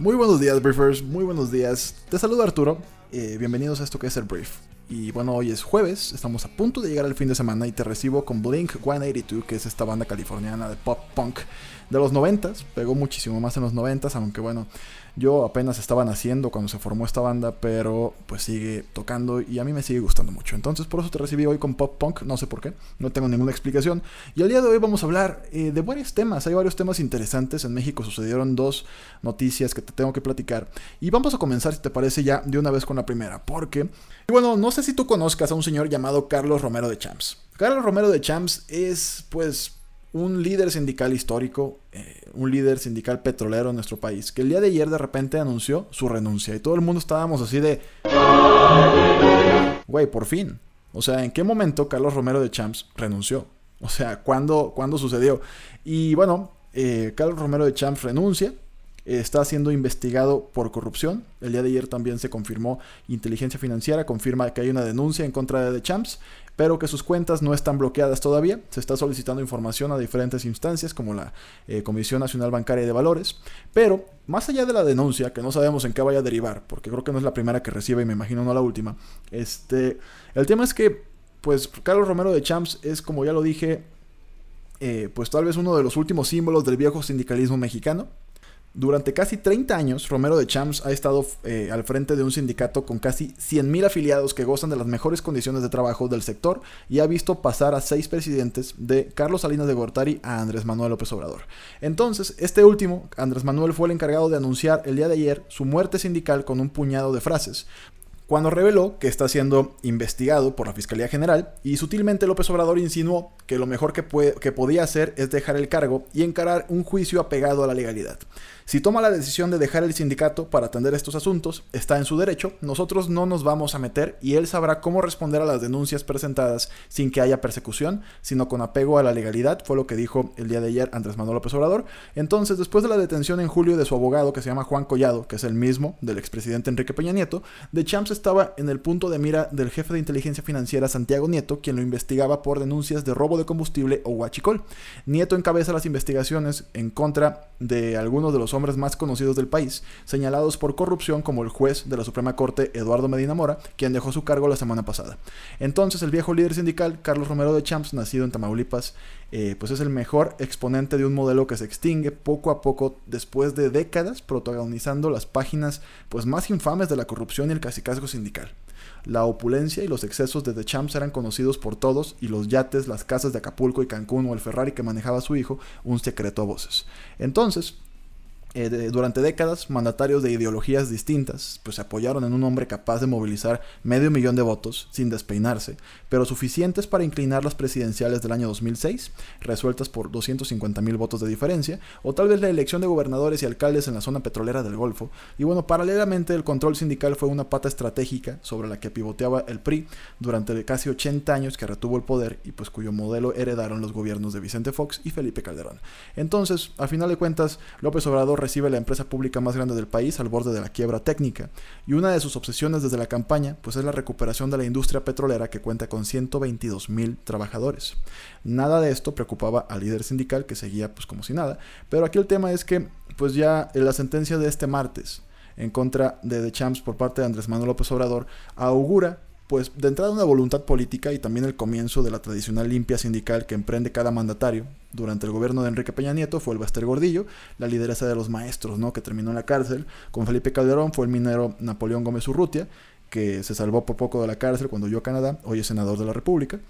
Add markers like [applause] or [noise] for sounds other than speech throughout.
Muy buenos días, Briefers. Muy buenos días. Te saludo Arturo. Eh, bienvenidos a esto que es el Brief. Y bueno, hoy es jueves, estamos a punto de llegar al fin de semana y te recibo con Blink 182, que es esta banda californiana de pop punk de los 90 Pegó muchísimo más en los 90 aunque bueno, yo apenas estaba naciendo cuando se formó esta banda, pero pues sigue tocando y a mí me sigue gustando mucho. Entonces por eso te recibí hoy con pop punk, no sé por qué, no tengo ninguna explicación. Y el día de hoy vamos a hablar eh, de varios temas, hay varios temas interesantes. En México sucedieron dos noticias que te tengo que platicar. Y vamos a comenzar, si te parece, ya de una vez con la primera, porque, y bueno, no sé si tú conozcas a un señor llamado Carlos Romero de Champs. Carlos Romero de Champs es, pues, un líder sindical histórico, eh, un líder sindical petrolero en nuestro país, que el día de ayer de repente anunció su renuncia y todo el mundo estábamos así de... Güey, por fin. O sea, ¿en qué momento Carlos Romero de Champs renunció? O sea, ¿cuándo, ¿cuándo sucedió? Y bueno, eh, Carlos Romero de Champs renuncia, está siendo investigado por corrupción. El día de ayer también se confirmó inteligencia financiera, confirma que hay una denuncia en contra de Champs, pero que sus cuentas no están bloqueadas todavía. Se está solicitando información a diferentes instancias como la eh, Comisión Nacional Bancaria de Valores. Pero más allá de la denuncia, que no sabemos en qué vaya a derivar, porque creo que no es la primera que recibe y me imagino no la última, este, el tema es que, pues, Carlos Romero de Champs es, como ya lo dije, eh, pues tal vez uno de los últimos símbolos del viejo sindicalismo mexicano. Durante casi 30 años, Romero de Champs ha estado eh, al frente de un sindicato con casi 100.000 afiliados que gozan de las mejores condiciones de trabajo del sector y ha visto pasar a seis presidentes de Carlos Salinas de Gortari a Andrés Manuel López Obrador. Entonces, este último, Andrés Manuel, fue el encargado de anunciar el día de ayer su muerte sindical con un puñado de frases, cuando reveló que está siendo investigado por la Fiscalía General y sutilmente López Obrador insinuó que lo mejor que, que podía hacer es dejar el cargo y encarar un juicio apegado a la legalidad. Si toma la decisión de dejar el sindicato para atender estos asuntos, está en su derecho, nosotros no nos vamos a meter y él sabrá cómo responder a las denuncias presentadas sin que haya persecución, sino con apego a la legalidad, fue lo que dijo el día de ayer Andrés Manuel López Obrador. Entonces, después de la detención en julio de su abogado, que se llama Juan Collado, que es el mismo del expresidente Enrique Peña Nieto, De Champs estaba en el punto de mira del jefe de inteligencia financiera Santiago Nieto, quien lo investigaba por denuncias de robo de combustible o huachicol. Nieto encabeza las investigaciones en contra de algunos de los hombres más conocidos del país, señalados por corrupción como el juez de la Suprema Corte Eduardo Medina Mora, quien dejó su cargo la semana pasada. Entonces el viejo líder sindical, Carlos Romero de Champs, nacido en Tamaulipas, eh, pues es el mejor exponente de un modelo que se extingue poco a poco después de décadas protagonizando las páginas pues más infames de la corrupción y el casicazgo sindical. La opulencia y los excesos de The Champs eran conocidos por todos y los yates, las casas de Acapulco y Cancún o el Ferrari que manejaba su hijo, un secreto a voces. Entonces, eh, durante décadas, mandatarios de ideologías distintas pues se apoyaron en un hombre capaz de movilizar medio millón de votos sin despeinarse, pero suficientes para inclinar las presidenciales del año 2006, resueltas por 250 mil votos de diferencia, o tal vez la elección de gobernadores y alcaldes en la zona petrolera del Golfo. Y bueno, paralelamente el control sindical fue una pata estratégica sobre la que pivoteaba el PRI durante casi 80 años que retuvo el poder y pues cuyo modelo heredaron los gobiernos de Vicente Fox y Felipe Calderón. Entonces, a final de cuentas, López Obrador recibe la empresa pública más grande del país al borde de la quiebra técnica, y una de sus obsesiones desde la campaña pues es la recuperación de la industria petrolera que cuenta con 122 mil trabajadores. Nada de esto preocupaba al líder sindical que seguía pues como si nada, pero aquí el tema es que pues ya en la sentencia de este martes en contra de The Champs por parte de Andrés Manuel López Obrador augura pues de entrada una voluntad política y también el comienzo de la tradicional limpia sindical que emprende cada mandatario. Durante el gobierno de Enrique Peña Nieto fue el Baster Gordillo, la lideresa de los maestros, ¿no? que terminó en la cárcel. Con Felipe Calderón fue el minero Napoleón Gómez Urrutia, que se salvó por poco de la cárcel cuando huyó a Canadá, hoy es senador de la República.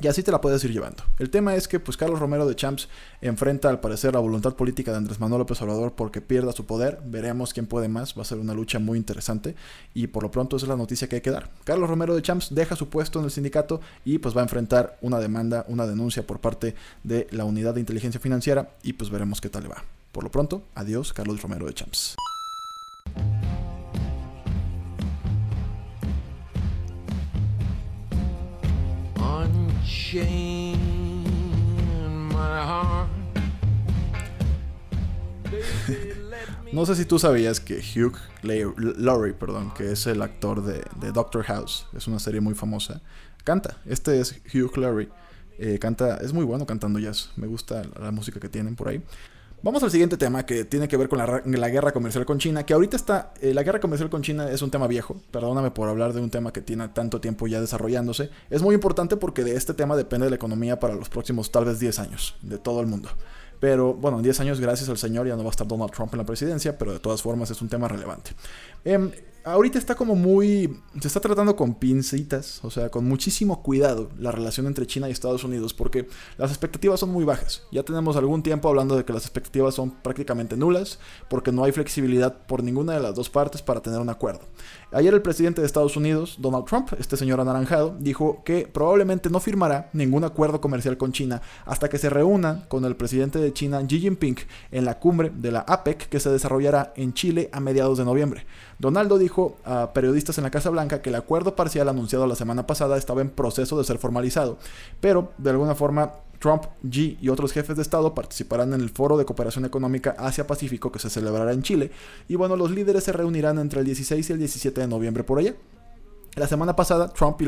Y así te la puedes ir llevando. El tema es que pues Carlos Romero de Champs enfrenta al parecer la voluntad política de Andrés Manuel López Obrador porque pierda su poder. Veremos quién puede más. Va a ser una lucha muy interesante. Y por lo pronto esa es la noticia que hay que dar. Carlos Romero de Champs deja su puesto en el sindicato y pues va a enfrentar una demanda, una denuncia por parte de la unidad de inteligencia financiera. Y pues veremos qué tal le va. Por lo pronto, adiós Carlos Romero de Champs. [laughs] No sé si tú sabías que Hugh Laurie, perdón, que es el actor de, Doctor House, es una serie muy famosa, canta. Este es Hugh Laurie. Eh, canta, es muy bueno cantando jazz. Me gusta la música que tienen por ahí. Vamos al siguiente tema que tiene que ver con la, guerra comercial con China, que ahorita está, eh, la guerra comercial con China es un tema viejo, perdóname por hablar de un tema que tiene tanto tiempo ya desarrollándose, es muy importante porque de este tema depende la economía para los próximos tal vez 10 años, de todo el mundo. Pero bueno, en 10 años, gracias al Señor, ya no va a estar Donald Trump en la presidencia, pero de todas formas es un tema relevante. Em, ahorita está como muy. Se está tratando con pincitas, o sea, con muchísimo cuidado la relación entre China y Estados Unidos, porque las expectativas son muy bajas. Ya tenemos algún tiempo hablando de que las expectativas son prácticamente nulas, porque no hay flexibilidad por ninguna de las dos partes para tener un acuerdo. Ayer el presidente de Estados Unidos, Donald Trump, este señor anaranjado, dijo que probablemente no firmará ningún acuerdo comercial con China hasta que se reúna con el presidente de China, Xi Jinping, en la cumbre de la APEC que se desarrollará en Chile a mediados de noviembre. Donaldo dijo a periodistas en la Casa Blanca que el acuerdo parcial anunciado la semana pasada estaba en proceso de ser formalizado, pero de alguna forma Trump, Xi y otros jefes de Estado participarán en el Foro de Cooperación Económica Asia-Pacífico que se celebrará en Chile, y bueno, los líderes se reunirán entre el 16 y el 17 de noviembre por allá. La semana pasada, Trump y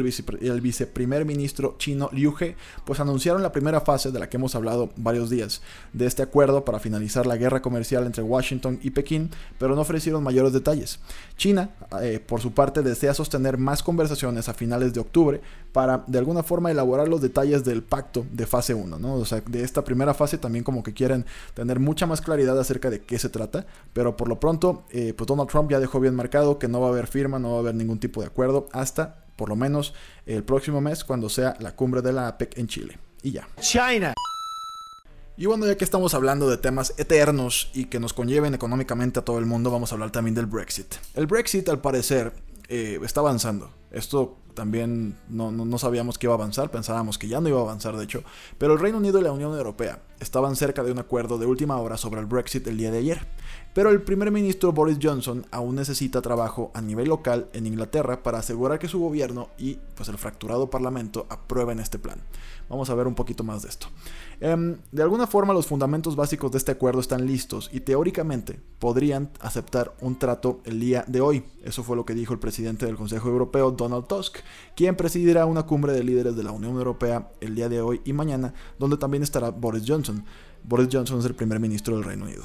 el, viceprimer ministro chino Liu He pues anunciaron la primera fase de la que hemos hablado varios días, de este acuerdo para finalizar la guerra comercial entre Washington y Pekín, pero no ofrecieron mayores detalles. China, eh, por su parte, desea sostener más conversaciones a finales de octubre para de alguna forma elaborar los detalles del pacto de fase 1, ¿no? O sea, de esta primera fase también como que quieren tener mucha más claridad acerca de qué se trata, pero por lo pronto, eh, pues Donald Trump ya dejó bien marcado que no va a haber firma, no va a haber ningún tipo de acuerdo hasta por lo menos el próximo mes cuando sea la cumbre de la APEC en Chile. Y ya. China. Y bueno, ya que estamos hablando de temas eternos y que nos conlleven económicamente a todo el mundo, vamos a hablar también del Brexit. El Brexit, al parecer, eh, está avanzando. Esto también no, no, sabíamos que iba a avanzar, pensábamos que ya no iba a avanzar de hecho, pero el Reino Unido y la Unión Europea estaban cerca de un acuerdo de última hora sobre el Brexit el día de ayer. Pero el primer ministro Boris Johnson aún necesita trabajo a nivel local en Inglaterra para asegurar que su gobierno y pues el fracturado parlamento aprueben este plan. Vamos a ver un poquito más de esto. Em, de alguna forma los fundamentos básicos de este acuerdo están listos y teóricamente podrían aceptar un trato el día de hoy. Eso fue lo que dijo el presidente del Consejo Europeo, Donald Tusk, quien presidirá una cumbre de líderes de la Unión Europea el día de hoy y mañana, donde también estará Boris Johnson. Boris Johnson es el primer ministro del Reino Unido.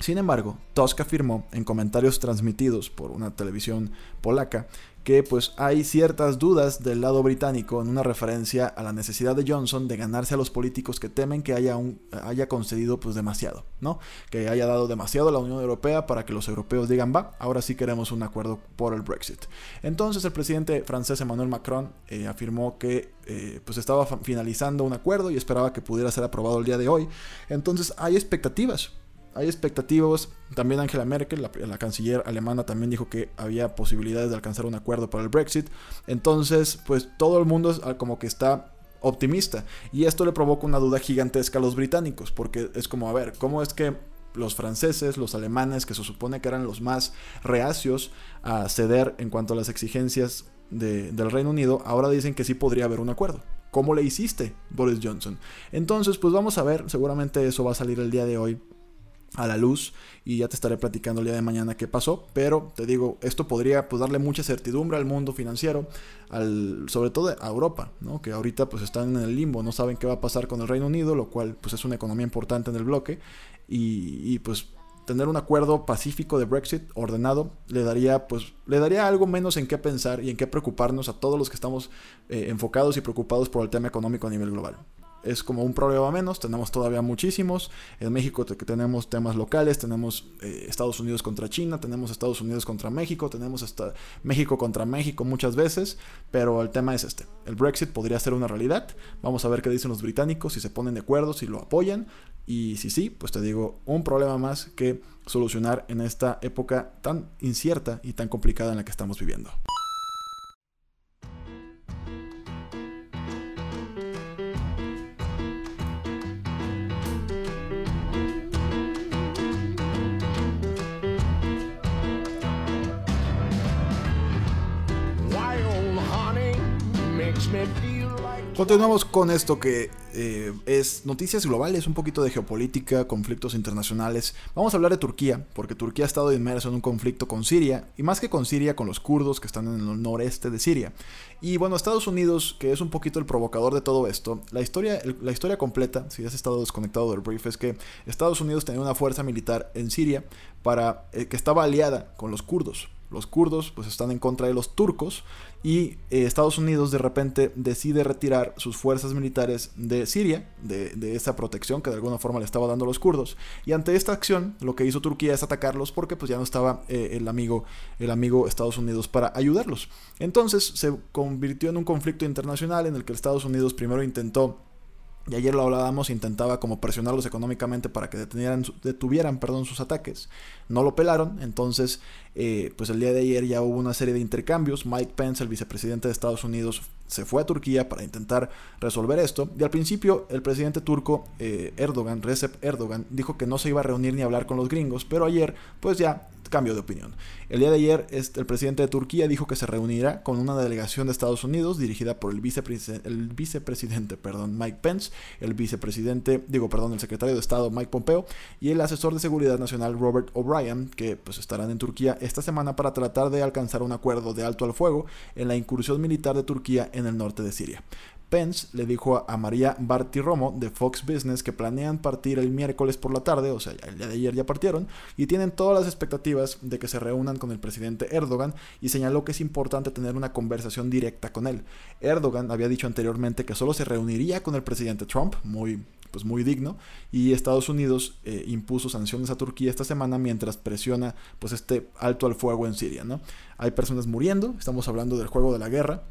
Sin embargo, Tusk afirmó en comentarios transmitidos por una televisión polaca que pues hay ciertas dudas del lado británico en una referencia a la necesidad de Johnson de ganarse a los políticos que temen que haya, un, haya concedido pues demasiado, ¿no? Que haya dado demasiado a la Unión Europea para que los europeos digan, va, ahora sí queremos un acuerdo por el Brexit. Entonces el presidente francés Emmanuel Macron eh, afirmó que eh, pues estaba finalizando un acuerdo y esperaba que pudiera ser aprobado el día de hoy. Entonces hay expectativas hay expectativas. También Angela Merkel, la, canciller alemana, también dijo que había posibilidades de alcanzar un acuerdo para el Brexit. Entonces, pues todo el mundo ah, como que está optimista. Y esto le provoca una duda gigantesca a los británicos, porque es como, a ver, ¿cómo es que los franceses, los alemanes, que se supone que eran los más reacios a ceder en cuanto a las exigencias del Reino Unido, ahora dicen que sí podría haber un acuerdo. ¿Cómo le hiciste, Boris Johnson? Entonces, pues vamos a ver, seguramente eso va a salir el día de hoy a la luz y ya te estaré platicando el día de mañana qué pasó, pero te digo, esto podría pues, darle mucha certidumbre al mundo financiero, al, sobre todo a Europa, ¿no? que ahorita pues están en el limbo, no saben qué va a pasar con el Reino Unido, lo cual pues es una economía importante en el bloque. Y, pues tener un acuerdo pacífico de Brexit ordenado le daría pues le daría algo menos en qué pensar y en qué preocuparnos a todos los que estamos eh, enfocados y preocupados por el tema económico a nivel global es como un problema menos, tenemos todavía muchísimos. En México tenemos temas locales, tenemos eh, Estados Unidos contra China, tenemos Estados Unidos contra México, tenemos México contra México muchas veces, pero el tema es este. El Brexit podría ser una realidad. Vamos a ver qué dicen los británicos, si se ponen de acuerdo, si lo apoyan. Y si sí, pues te digo, un problema más que solucionar en esta época tan incierta y tan complicada en la que estamos viviendo. Continuamos con esto que eh, es noticias globales, un poquito de geopolítica, conflictos internacionales. Vamos a hablar de Turquía, porque Turquía ha estado inmerso en un conflicto con Siria, y más que con Siria, con los kurdos que están en el noreste de Siria. Y bueno, Estados Unidos, que es un poquito el provocador de todo esto, la historia, la historia completa, si has estado desconectado del brief, es que Estados Unidos tenía una fuerza militar en Siria para, eh, que estaba aliada con los kurdos. Los kurdos pues están en contra de los turcos y eh, Estados Unidos de repente decide retirar sus fuerzas militares de Siria, de, esa protección que de alguna forma le estaba dando a los kurdos. Y ante esta acción lo que hizo Turquía es atacarlos porque pues ya no estaba eh, el, amigo, el amigo Estados Unidos para ayudarlos. Entonces se convirtió en un conflicto internacional en el que Estados Unidos primero intentó y ayer lo hablábamos, intentaba como presionarlos económicamente para que detuvieran, detuvieran perdón, sus ataques. No lo pelaron, entonces eh, pues el día de ayer ya hubo una serie de intercambios. Mike Pence, el vicepresidente de Estados Unidos, se fue a Turquía para intentar resolver esto. Y al principio el presidente turco eh, Erdogan, Recep Erdogan, dijo que no se iba a reunir ni a hablar con los gringos, pero ayer pues ya cambio de opinión. El día de ayer este, el presidente de Turquía dijo que se reunirá con una delegación de Estados Unidos dirigida por el, vicepresidente, el vicepresidente [laughs] perdón, Mike Pence, el vicepresidente, digo, perdón, el secretario de Estado Mike Pompeo y el asesor de seguridad nacional Robert O'Brien, que pues estarán en Turquía esta semana para tratar de alcanzar un acuerdo de alto al fuego en la incursión militar de Turquía en el norte de Siria. Pence le dijo a María Bartiromo de Fox Business que planean partir el miércoles por la tarde, o sea, el día de ayer ya partieron, y tienen todas las expectativas de que se reúnan con el presidente Erdogan y señaló que es importante tener una conversación directa con él. Erdogan había dicho anteriormente que solo se reuniría con el presidente Trump, muy pues muy digno y Estados Unidos eh, impuso sanciones a Turquía esta semana mientras presiona pues este alto al fuego en Siria, ¿no? Hay personas muriendo, estamos hablando del juego de la guerra,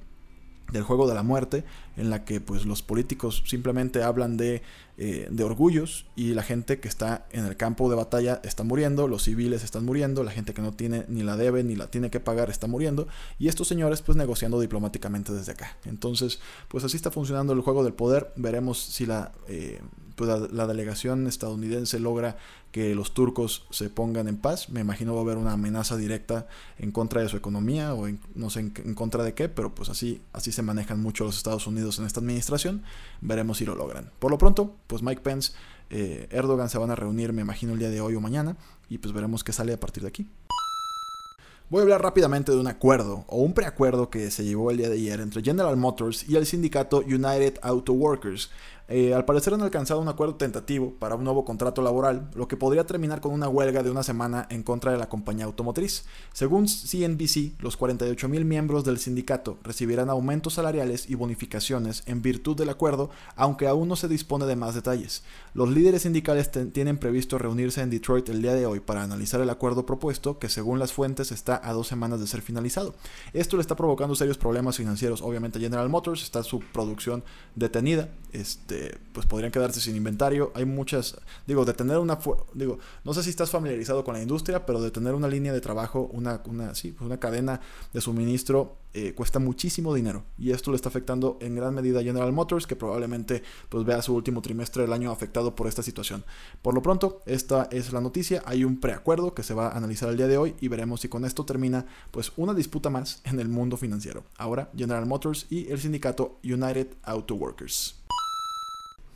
del juego de la muerte, en la que pues los políticos simplemente hablan de, eh, de, orgullos y la gente que está en el campo de batalla está muriendo, los civiles están muriendo, la gente que no tiene ni la debe ni la tiene que pagar está muriendo y estos señores pues negociando diplomáticamente desde acá. Entonces pues así está funcionando el juego del poder, veremos si la, eh, pues, la delegación estadounidense logra que los turcos se pongan en paz. Me imagino va a haber una amenaza directa en contra de su economía o no sé en, contra de qué, pero pues así, así se manejan mucho los Estados Unidos en esta administración. Veremos si lo logran. Por lo pronto, pues Mike Pence, eh, Erdogan se van a reunir, me imagino, el día de hoy o mañana y pues veremos qué sale a partir de aquí. Voy a hablar rápidamente de un acuerdo o un preacuerdo que se llevó el día de ayer entre General Motors y el sindicato United Auto Workers eh, al parecer han alcanzado un acuerdo tentativo para un nuevo contrato laboral, lo que podría terminar con una huelga de una semana en contra de la compañía automotriz. Según CNBC, los 48.000 miembros del sindicato recibirán aumentos salariales y bonificaciones en virtud del acuerdo, aunque aún no se dispone de más detalles. Los líderes sindicales tienen previsto reunirse en Detroit el día de hoy para analizar el acuerdo propuesto, que según las fuentes está a dos semanas de ser finalizado. Esto le está provocando serios problemas financieros. Obviamente General Motors está su producción detenida. Este, pues podrían quedarse sin inventario. Hay muchas, digo, de tener una, digo, no sé si estás familiarizado con la industria, pero de tener una línea de trabajo, una, una, sí, pues una cadena de suministro eh, cuesta muchísimo dinero. Y esto le está afectando en gran medida a General Motors, que probablemente pues vea su último trimestre del año afectado por esta situación. Por lo pronto, esta es la noticia. Hay un preacuerdo que se va a analizar el día de hoy y veremos si con esto termina pues una disputa más en el mundo financiero. Ahora, General Motors y el sindicato United Auto Workers.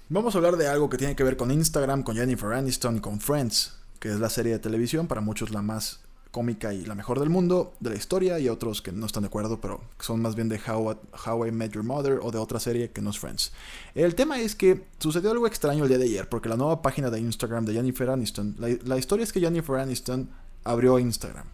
Vamos a hablar de algo que tiene que ver con Instagram, con Jennifer Aniston y con Friends, que es la serie de televisión, para muchos la más cómica y la mejor del mundo, de la historia, y otros que no están de acuerdo, pero son más bien de How, How I Met Your Mother o de otra serie que no es Friends. El tema es que sucedió algo extraño el día de ayer, porque la nueva página de Instagram de Jennifer Aniston, la, historia es que Jennifer Aniston abrió Instagram.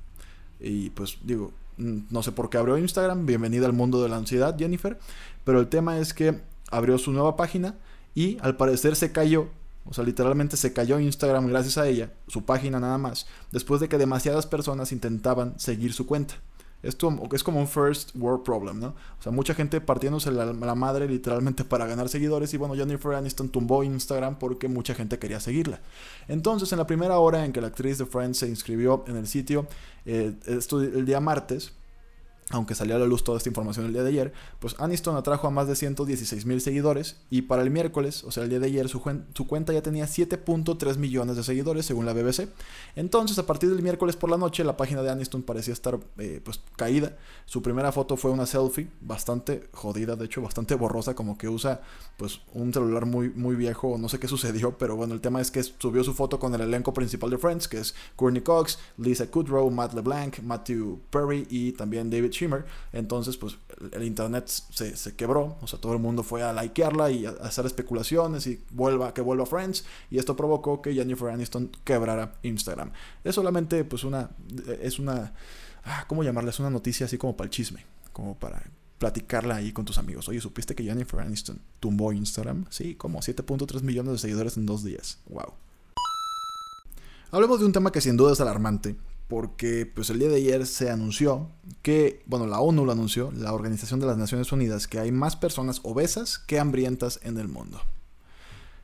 Y pues digo, no sé por qué abrió Instagram, bienvenida al mundo de la ansiedad, Jennifer, pero el tema es que abrió su nueva página y al parecer se cayó o sea, literalmente se cayó Instagram gracias a ella, su página nada más, después de que demasiadas personas intentaban seguir su cuenta. Esto es como un first world problem, ¿no? O sea, mucha gente partiéndose la, la, madre literalmente para ganar seguidores y bueno, Jennifer Aniston tumbó Instagram porque mucha gente quería seguirla. Entonces, en la primera hora en que la actriz de Friends se inscribió en el sitio, eh, esto el día martes, aunque salió a la luz toda esta información el día de ayer, pues Aniston atrajo a más de 116 mil seguidores y para el miércoles, o sea, el día de ayer, su, cuenta ya tenía 7.3 millones de seguidores según la BBC. Entonces, a partir del miércoles por la noche, la página de Aniston parecía estar eh, pues caída. Su primera foto fue una selfie, bastante jodida, de hecho, bastante borrosa, como que usa pues un celular muy, muy viejo, no sé qué sucedió, [laughs] pero bueno, el tema es que subió su foto con el elenco principal de Friends, que es Courtney Cox, Lisa Kudrow, Matt LeBlanc, Matthew Perry y también David Entonces, pues el internet se, quebró, o sea, todo el mundo fue a likearla y a hacer especulaciones y vuelva, que vuelva Friends. Y esto provocó que Jennifer Aniston quebrara Instagram. Es solamente, pues, una. Es una. Ah, ¿Cómo llamarla? Es una noticia así como para el chisme, como para platicarla ahí con tus amigos. Oye, ¿supiste que Jennifer Aniston tumbó Instagram? Sí, como 7.3 millones de seguidores en dos días. Wow. Hablemos de un tema que sin duda es alarmante, porque pues el día de ayer se anunció que, bueno, la ONU lo anunció, la Organización de las Naciones Unidas, que hay más personas obesas que hambrientas en el mundo.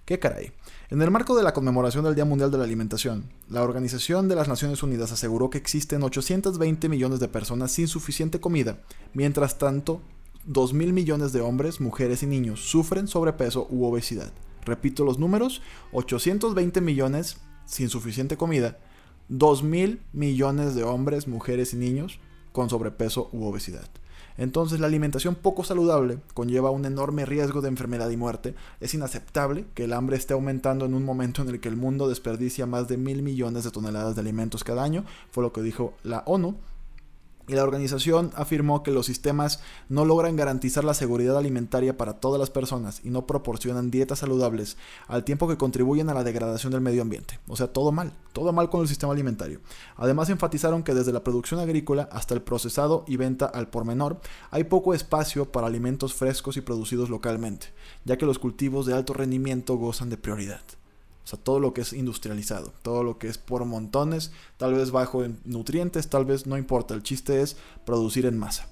¿Qué caray? En el marco de la conmemoración del Día Mundial de la Alimentación, la Organización de las Naciones Unidas aseguró que existen 820 millones de personas sin suficiente comida, mientras tanto, 2 mil millones de hombres, mujeres y niños sufren sobrepeso u obesidad. Repito los números, 820 millones sin suficiente comida, 2 mil millones de hombres, mujeres y niños con sobrepeso u obesidad. Entonces la alimentación poco saludable conlleva un enorme riesgo de enfermedad y muerte. Es inaceptable que el hambre esté aumentando en un momento en el que el mundo desperdicia más de mil millones de toneladas de alimentos cada año, fue lo que dijo la ONU y la organización afirmó que los sistemas no logran garantizar la seguridad alimentaria para todas las personas y no proporcionan dietas saludables al tiempo que contribuyen a la degradación del medio ambiente. O sea, todo mal, todo mal con el sistema alimentario. Además enfatizaron que desde la producción agrícola hasta el procesado y venta al por menor hay poco espacio para alimentos frescos y producidos localmente, ya que los cultivos de alto rendimiento gozan de prioridad. Sea, todo lo que es industrializado, todo lo que es por montones, tal vez bajo en nutrientes, tal vez no importa. El chiste es producir en masa.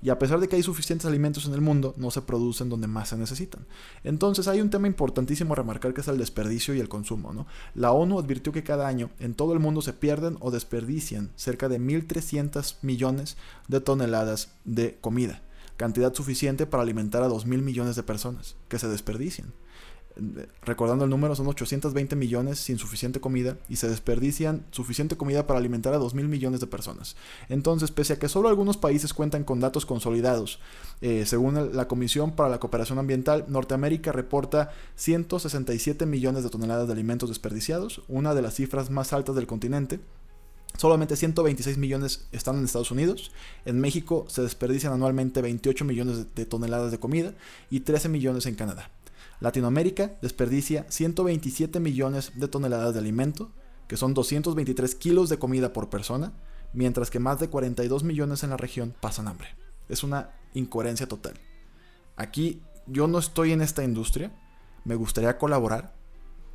Y a pesar de que hay suficientes alimentos en el mundo, no se producen donde más se necesitan. Entonces hay un tema importantísimo a remarcar que es el desperdicio y el consumo. ¿no? La ONU advirtió que cada año en todo el mundo se pierden o desperdician cerca de 1.300 millones de toneladas de comida, cantidad suficiente para alimentar a 2.000 millones de personas que se desperdician recordando el número, son 820 millones sin suficiente comida y se desperdician suficiente comida para alimentar a 2 mil millones de personas. Entonces, pese a que solo algunos países cuentan con datos consolidados, eh, según la Comisión para la Cooperación Ambiental, Norteamérica reporta 167 millones de toneladas de alimentos desperdiciados, una de las cifras más altas del continente. Solamente 126 millones están en Estados Unidos. En México se desperdician anualmente 28 millones de toneladas de comida y 13 millones en Canadá. Latinoamérica desperdicia 127 millones de toneladas de alimento, que son 223 kilos de comida por persona, mientras que más de 42 millones en la región pasan hambre. Es una incoherencia total. Aquí yo no estoy en esta industria, me gustaría colaborar.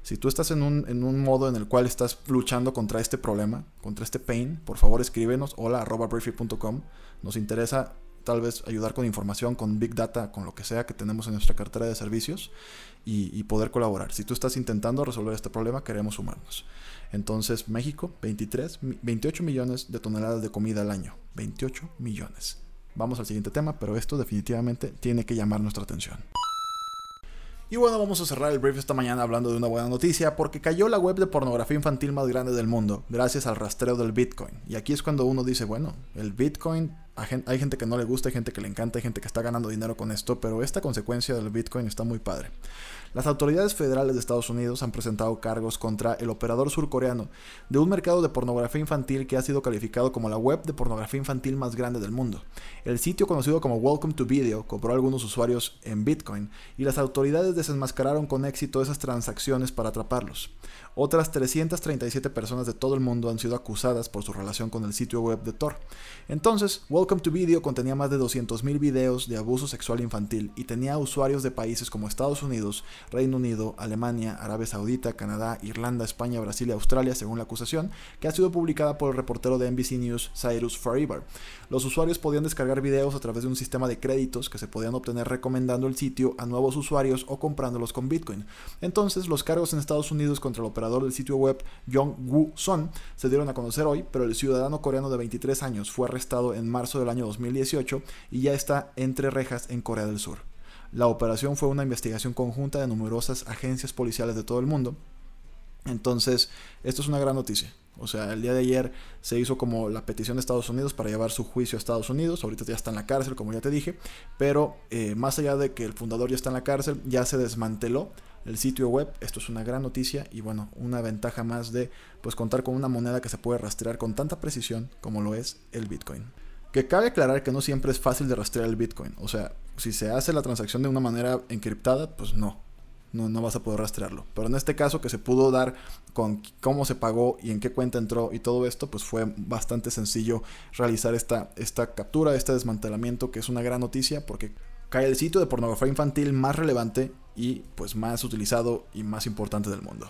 Si tú estás en un, en un modo en el cual estás luchando contra este problema, contra este pain, por favor escríbenos hola Nos interesa tal vez ayudar con información, con Big Data, con lo que sea que tenemos en nuestra cartera de servicios y, poder colaborar. Si tú estás intentando resolver este problema, queremos sumarnos. Entonces, México, 23, 28 millones de toneladas de comida al año. 28 millones. Vamos al siguiente tema, pero esto definitivamente tiene que llamar nuestra atención. Y bueno, vamos a cerrar el brief esta mañana hablando de una buena noticia, porque cayó la web de pornografía infantil más grande del mundo, gracias al rastreo del Bitcoin. Y aquí es cuando uno dice, bueno, el Bitcoin hay gente que no le gusta, hay gente que le encanta, hay gente que está ganando dinero con esto, pero esta consecuencia del Bitcoin está muy padre. Las autoridades federales de Estados Unidos han presentado cargos contra el operador surcoreano de un mercado de pornografía infantil que ha sido calificado como la web de pornografía infantil más grande del mundo. El sitio conocido como Welcome to Video cobró algunos usuarios en Bitcoin y las autoridades desenmascararon con éxito esas transacciones para atraparlos. Otras 337 personas de todo el mundo han sido acusadas por su relación con el sitio web de Tor. Entonces, Welcome to Video contenía más de 200.000 videos de abuso sexual infantil y tenía usuarios de países como Estados Unidos, Reino Unido, Alemania, Arabia Saudita, Canadá, Irlanda, España, Brasil y Australia, según la acusación, que ha sido publicada por el reportero de NBC News, Cyrus Faribar. Los usuarios podían descargar videos a través de un sistema de créditos que se podían obtener recomendando el sitio a nuevos usuarios o comprándolos con Bitcoin. Entonces, los cargos en Estados Unidos contra el operador del sitio web Jong Woo Son se dieron a conocer hoy, pero el ciudadano coreano de 23 años fue arrestado en marzo del año 2018 y ya está entre rejas en Corea del Sur. La operación fue una investigación conjunta de numerosas agencias policiales de todo el mundo. Entonces, esto es una gran noticia. O sea, el día de ayer se hizo como la petición de Estados Unidos para llevar su juicio a Estados Unidos. Ahorita ya está en la cárcel, como ya te dije. Pero eh, más allá de que el fundador ya está en la cárcel, ya se desmanteló el sitio web. Esto es una gran noticia y bueno, una ventaja más de pues contar con una moneda que se puede rastrear con tanta precisión como lo es el Bitcoin. Que cabe aclarar que no siempre es fácil de rastrear el Bitcoin. O sea, si se hace la transacción de una manera encriptada, pues no. No, no vas a poder rastrearlo. Pero en este caso que se pudo dar con cómo se pagó y en qué cuenta entró y todo esto, pues fue bastante sencillo realizar esta, esta captura, este desmantelamiento, que es una gran noticia porque cae el sitio de pornografía infantil más relevante y pues más utilizado y más importante del mundo.